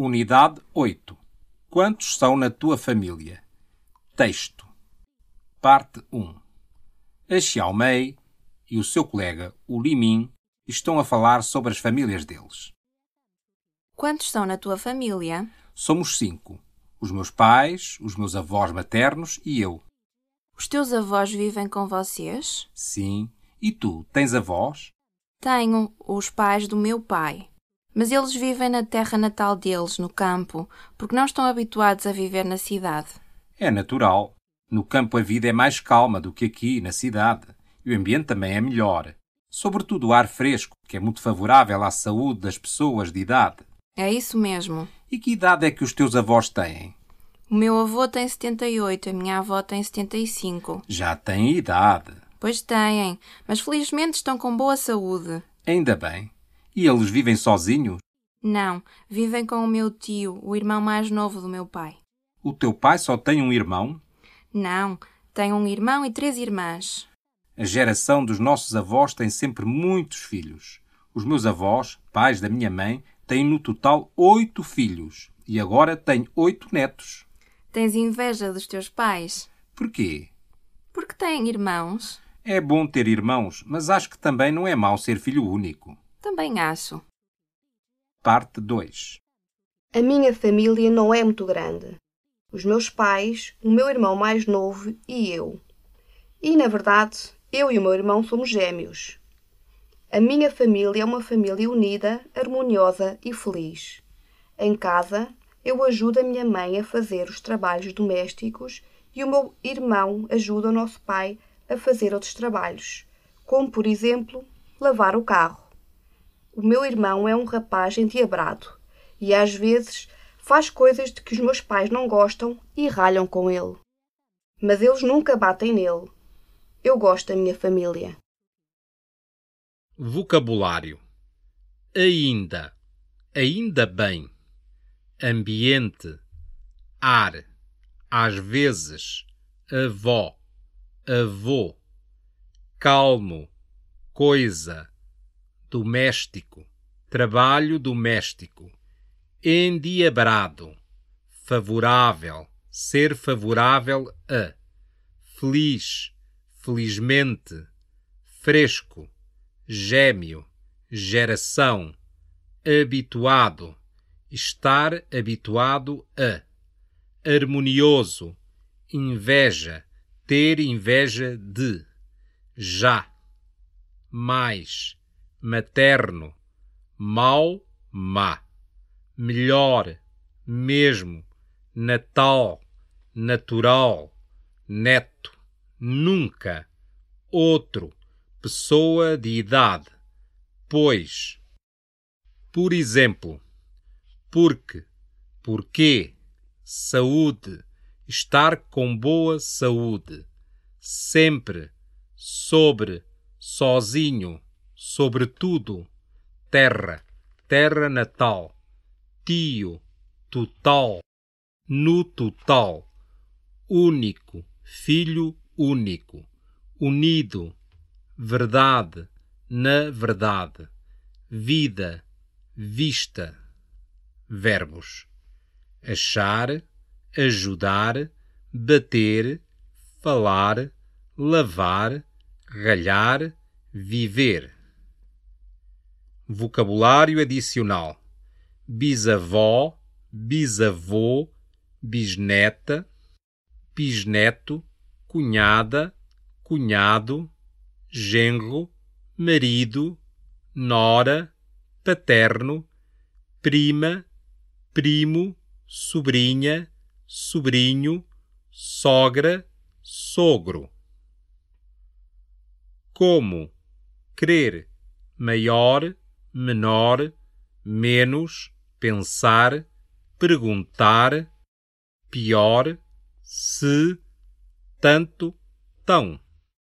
Unidade 8. Quantos são na tua família? Texto. Parte 1. A Xiaomei e o seu colega, o Limin, estão a falar sobre as famílias deles. Quantos são na tua família? Somos cinco. Os meus pais, os meus avós maternos e eu. Os teus avós vivem com vocês? Sim. E tu, tens avós? Tenho os pais do meu pai. Mas eles vivem na terra natal deles, no campo, porque não estão habituados a viver na cidade. É natural. No campo a vida é mais calma do que aqui, na cidade. E o ambiente também é melhor. Sobretudo o ar fresco, que é muito favorável à saúde das pessoas de idade. É isso mesmo. E que idade é que os teus avós têm? O meu avô tem 78, a minha avó tem 75. Já têm idade. Pois têm, mas felizmente estão com boa saúde. Ainda bem. E eles vivem sozinhos? Não, vivem com o meu tio, o irmão mais novo do meu pai. O teu pai só tem um irmão? Não, tem um irmão e três irmãs. A geração dos nossos avós tem sempre muitos filhos. Os meus avós, pais da minha mãe, têm no total oito filhos. E agora têm oito netos. Tens inveja dos teus pais? Porquê? Porque têm irmãos. É bom ter irmãos, mas acho que também não é mau ser filho único. Também acho. Parte 2 A minha família não é muito grande. Os meus pais, o meu irmão mais novo e eu. E, na verdade, eu e o meu irmão somos gêmeos. A minha família é uma família unida, harmoniosa e feliz. Em casa, eu ajudo a minha mãe a fazer os trabalhos domésticos e o meu irmão ajuda o nosso pai a fazer outros trabalhos, como, por exemplo, lavar o carro. O meu irmão é um rapaz endiabrado e às vezes faz coisas de que os meus pais não gostam e ralham com ele. Mas eles nunca batem nele. Eu gosto da minha família. Vocabulário: ainda, ainda bem, ambiente, ar, às vezes, avó, avô, calmo, coisa, doméstico, trabalho doméstico, endiabrado, favorável, ser favorável a, feliz, felizmente, fresco, gêmeo, geração, habituado, estar habituado a, harmonioso, inveja, ter inveja de, já, mais, materno, mau, má, melhor, mesmo, natal, natural, neto, nunca, outro, pessoa de idade, pois. Por exemplo, porque, porquê, saúde, estar com boa saúde, sempre, sobre, sozinho, sobretudo, terra, terra natal, tio, total, no total, único, filho único, unido, verdade, na verdade, vida, vista. Verbos: achar, ajudar, bater, falar, lavar, ralhar, viver. Vocabulário adicional: bisavó, bisavô, bisneta, bisneto, cunhada, cunhado, genro, marido, nora, paterno, prima, primo, sobrinha, sobrinho, sogra, sogro. Como crer, maior, menor, menos, pensar, perguntar, pior, se, tanto, tão.